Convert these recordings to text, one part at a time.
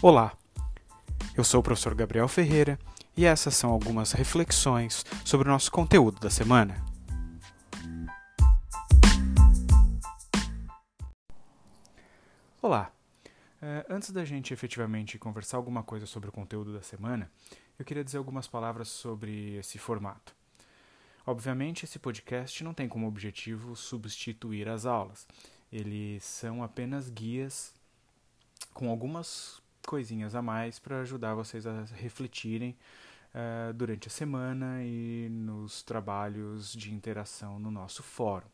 Olá, eu sou o professor Gabriel Ferreira e essas são algumas reflexões sobre o nosso conteúdo da semana. Olá, uh, antes da gente efetivamente conversar alguma coisa sobre o conteúdo da semana, eu queria dizer algumas palavras sobre esse formato. Obviamente, esse podcast não tem como objetivo substituir as aulas. Eles são apenas guias com algumas coisinhas a mais para ajudar vocês a refletirem uh, durante a semana e nos trabalhos de interação no nosso fórum.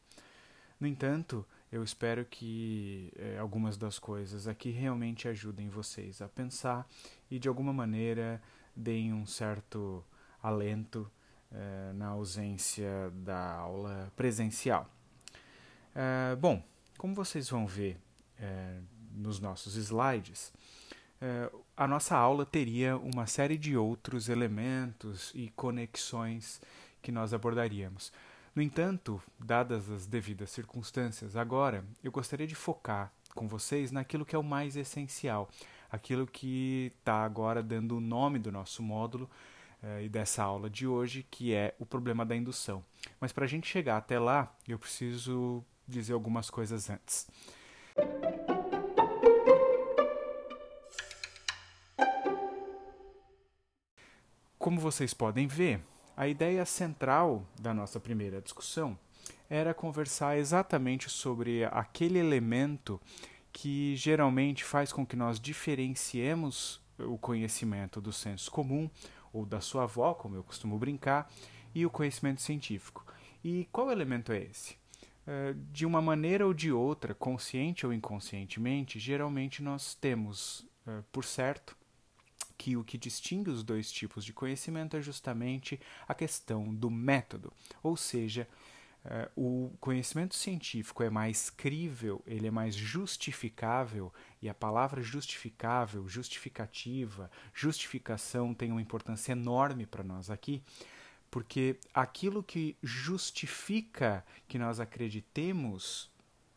No entanto, eu espero que eh, algumas das coisas aqui realmente ajudem vocês a pensar e de alguma maneira deem um certo alento eh, na ausência da aula presencial. Uh, bom, como vocês vão ver nos nossos slides, eh, a nossa aula teria uma série de outros elementos e conexões que nós abordaríamos. No entanto, dadas as devidas circunstâncias, agora eu gostaria de focar com vocês naquilo que é o mais essencial, aquilo que está agora dando o nome do nosso módulo eh, e dessa aula de hoje, que é o problema da indução. Mas para a gente chegar até lá, eu preciso dizer algumas coisas antes. Como vocês podem ver, a ideia central da nossa primeira discussão era conversar exatamente sobre aquele elemento que geralmente faz com que nós diferenciemos o conhecimento do senso comum ou da sua avó, como eu costumo brincar, e o conhecimento científico. E qual elemento é esse? Eh, de uma maneira ou de outra, consciente ou inconscientemente, geralmente nós temos eh, por certo que o que distingue os dois tipos de conhecimento é justamente a questão do método, ou seja, Uh, o conhecimento científico é mais crível, ele é mais justificável, e a palavra justificável, justificativa, justificação tem uma importância enorme para nós aqui, porque aquilo que justifica que nós acreditemos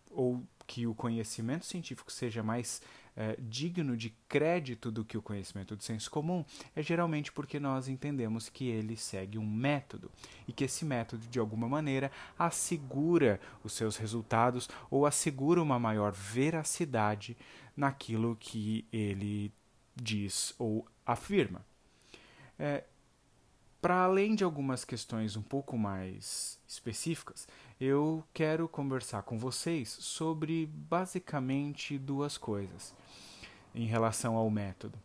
ou que o conhecimento científico seja mais é, digno de crédito do que o conhecimento do senso comum é geralmente porque nós entendemos que ele segue um método e que esse método, de alguma maneira, assegura os seus resultados ou assegura uma maior veracidade naquilo que ele diz ou afirma. É, para além de algumas questões um pouco mais específicas, eu quero conversar com vocês sobre basicamente duas coisas em relação ao método.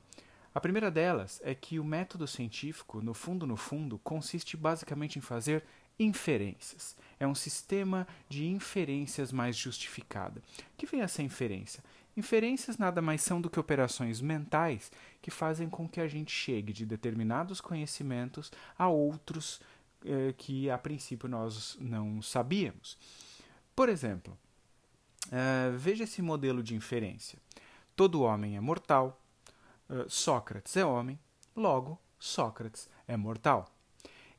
A primeira delas é que o método científico, no fundo, no fundo, consiste basicamente em fazer inferências. É um sistema de inferências mais justificada. O que vem essa inferência? Inferências nada mais são do que operações mentais que fazem com que a gente chegue de determinados conhecimentos a outros eh, que a princípio nós não sabíamos. Por exemplo, uh, veja esse modelo de inferência. Todo homem é mortal, uh, Sócrates é homem, logo, Sócrates é mortal.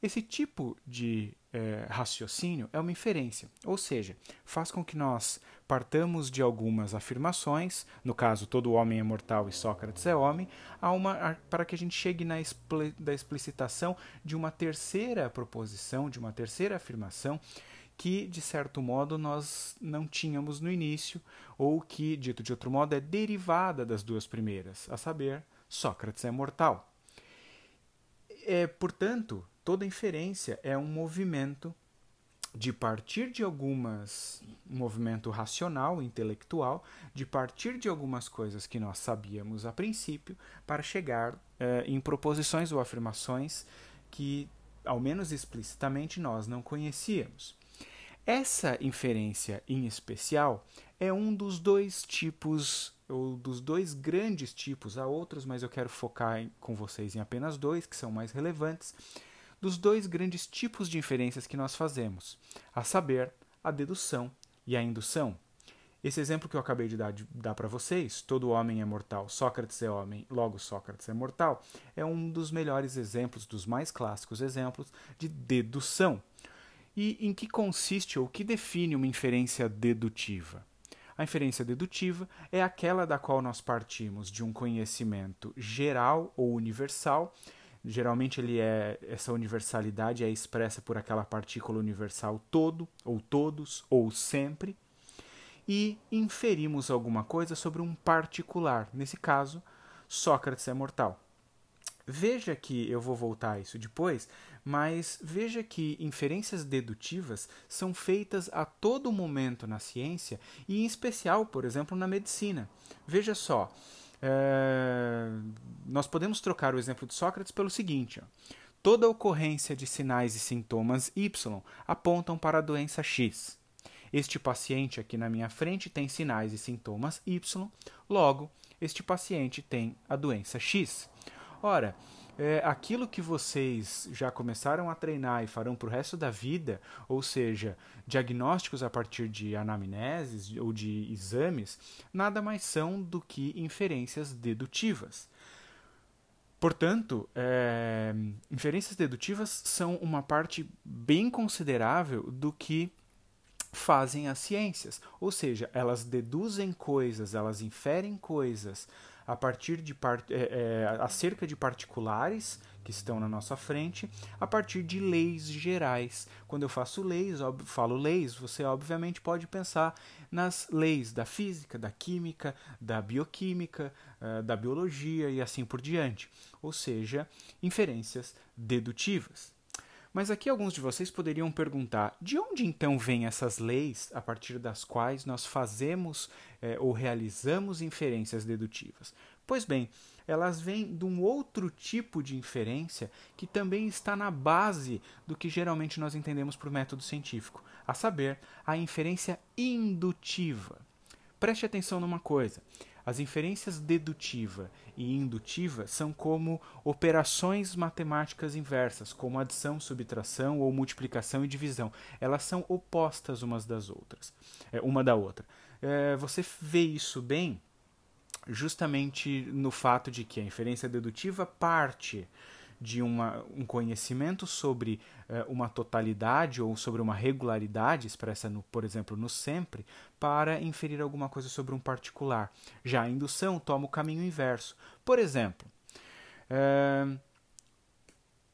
Esse tipo de eh, raciocínio é uma inferência, ou seja, faz com que nós partamos de algumas afirmações, no caso, todo homem é mortal e Sócrates é homem, a uma, a, para que a gente chegue na expli, da explicitação de uma terceira proposição, de uma terceira afirmação, que, de certo modo, nós não tínhamos no início, ou que, dito de outro modo, é derivada das duas primeiras, a saber, Sócrates é mortal. É, portanto, toda inferência é um movimento de partir de algumas um movimento racional, intelectual, de partir de algumas coisas que nós sabíamos a princípio, para chegar eh, em proposições ou afirmações que, ao menos explicitamente, nós não conhecíamos. Essa inferência em especial é um dos dois tipos, ou dos dois grandes tipos, há outros, mas eu quero focar em, com vocês em apenas dois, que são mais relevantes, dos dois grandes tipos de inferências que nós fazemos, a saber, a dedução e a indução. Esse exemplo que eu acabei de dar, dar para vocês, todo homem é mortal, Sócrates é homem, logo Sócrates é mortal, é um dos melhores exemplos, dos mais clássicos exemplos de dedução. E em que consiste ou que define uma inferência dedutiva? A inferência dedutiva é aquela da qual nós partimos de um conhecimento geral ou universal. Geralmente ele é essa universalidade é expressa por aquela partícula universal todo ou todos ou sempre e inferimos alguma coisa sobre um particular. Nesse caso, Sócrates é mortal. Veja que eu vou voltar a isso depois, mas veja que inferências dedutivas são feitas a todo momento na ciência e, em especial, por exemplo, na medicina. Veja só, é... nós podemos trocar o exemplo de Sócrates pelo seguinte: ó. toda ocorrência de sinais e sintomas Y apontam para a doença X. Este paciente aqui na minha frente tem sinais e sintomas Y, logo, este paciente tem a doença X. Ora, é, aquilo que vocês já começaram a treinar e farão para o resto da vida, ou seja, diagnósticos a partir de anamneses ou de exames, nada mais são do que inferências dedutivas. Portanto, é, inferências dedutivas são uma parte bem considerável do que fazem as ciências, ou seja, elas deduzem coisas, elas inferem coisas a partir de part... É, é, acerca de particulares que estão na nossa frente, a partir de leis gerais. Quando eu faço leis, falo leis, você obviamente pode pensar nas leis da física, da química, da bioquímica, uh, da biologia e assim por diante. Ou seja, inferências dedutivas. Mas aqui alguns de vocês poderiam perguntar: de onde então vêm essas leis a partir das quais nós fazemos eh, ou realizamos inferências dedutivas? Pois bem, elas vêm de um outro tipo de inferência que também está na base do que geralmente nós entendemos por método científico, a saber, a inferência indutiva. Preste atenção numa coisa: as inferências dedutiva e indutiva são como operações matemáticas inversas, como adição, subtração ou multiplicação e divisão. Elas são opostas umas das outras, é, uma da outra. É, você vê isso bem justamente no fato de que a inferência dedutiva parte de uma, um conhecimento sobre uh, uma totalidade ou sobre uma regularidade, expressa, no, por exemplo, no sempre, para inferir alguma coisa sobre um particular. Já a indução toma o caminho inverso. Por exemplo, uh,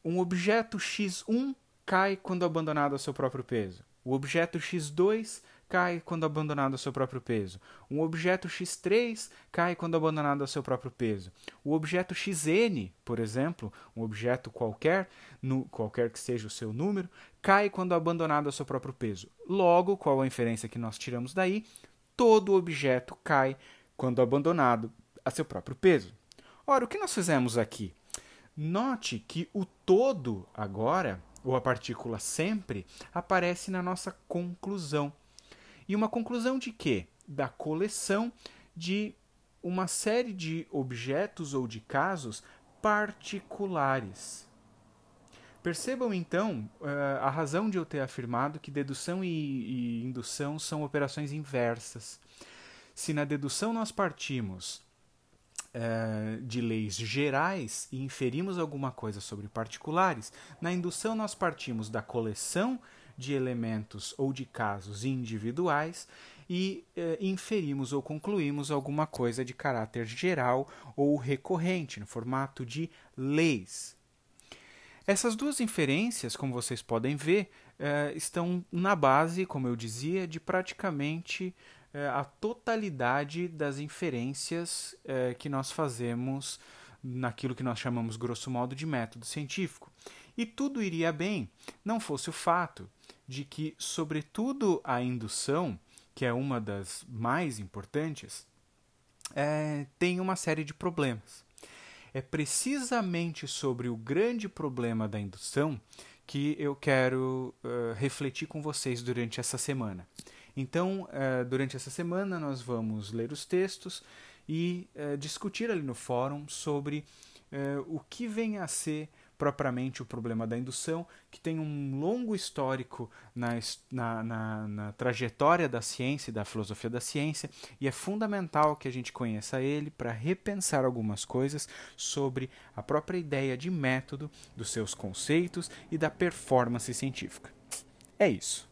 um objeto x1 cai quando abandonado ao seu próprio peso. O objeto x2 cai quando abandonado ao seu próprio peso. Um objeto x3 cai quando abandonado ao seu próprio peso. O objeto xn, por exemplo, um objeto qualquer, no, qualquer que seja o seu número, cai quando abandonado ao seu próprio peso. Logo, qual a inferência que nós tiramos daí? Todo objeto cai quando abandonado a seu próprio peso. Ora, o que nós fizemos aqui? Note que o todo agora, ou a partícula sempre, aparece na nossa conclusão. E uma conclusão de quê? Da coleção de uma série de objetos ou de casos particulares. Percebam então eh, a razão de eu ter afirmado que dedução e, indução são operações inversas. Se na dedução nós partimos Uh, de leis gerais e inferimos alguma coisa sobre particulares, na indução nós partimos da coleção de elementos ou de casos individuais e eh, inferimos ou concluímos alguma coisa de caráter geral ou recorrente, no formato de leis. Essas duas inferências, como vocês podem ver, eh, estão na base, como eu dizia, de praticamente eh, a totalidade das inferências que nós fazemos naquilo que nós chamamos, grosso modo, de método científico. E tudo iria bem, não fosse o fato de que, sobretudo, a indução, que é uma das mais importantes, é, tem uma série de problemas. É precisamente sobre o grande problema da indução que eu quero uh, refletir com vocês durante essa semana. Então, uh, durante essa semana, nós vamos ler os textos e uh, discutir ali no fórum sobre o que vem a ser propriamente o problema da indução, que tem um longo histórico na, na, na, na, trajetória da ciência e da filosofia da ciência, e é fundamental que a gente conheça ele para repensar algumas coisas sobre a própria ideia de método, dos seus conceitos e da performance científica. É isso.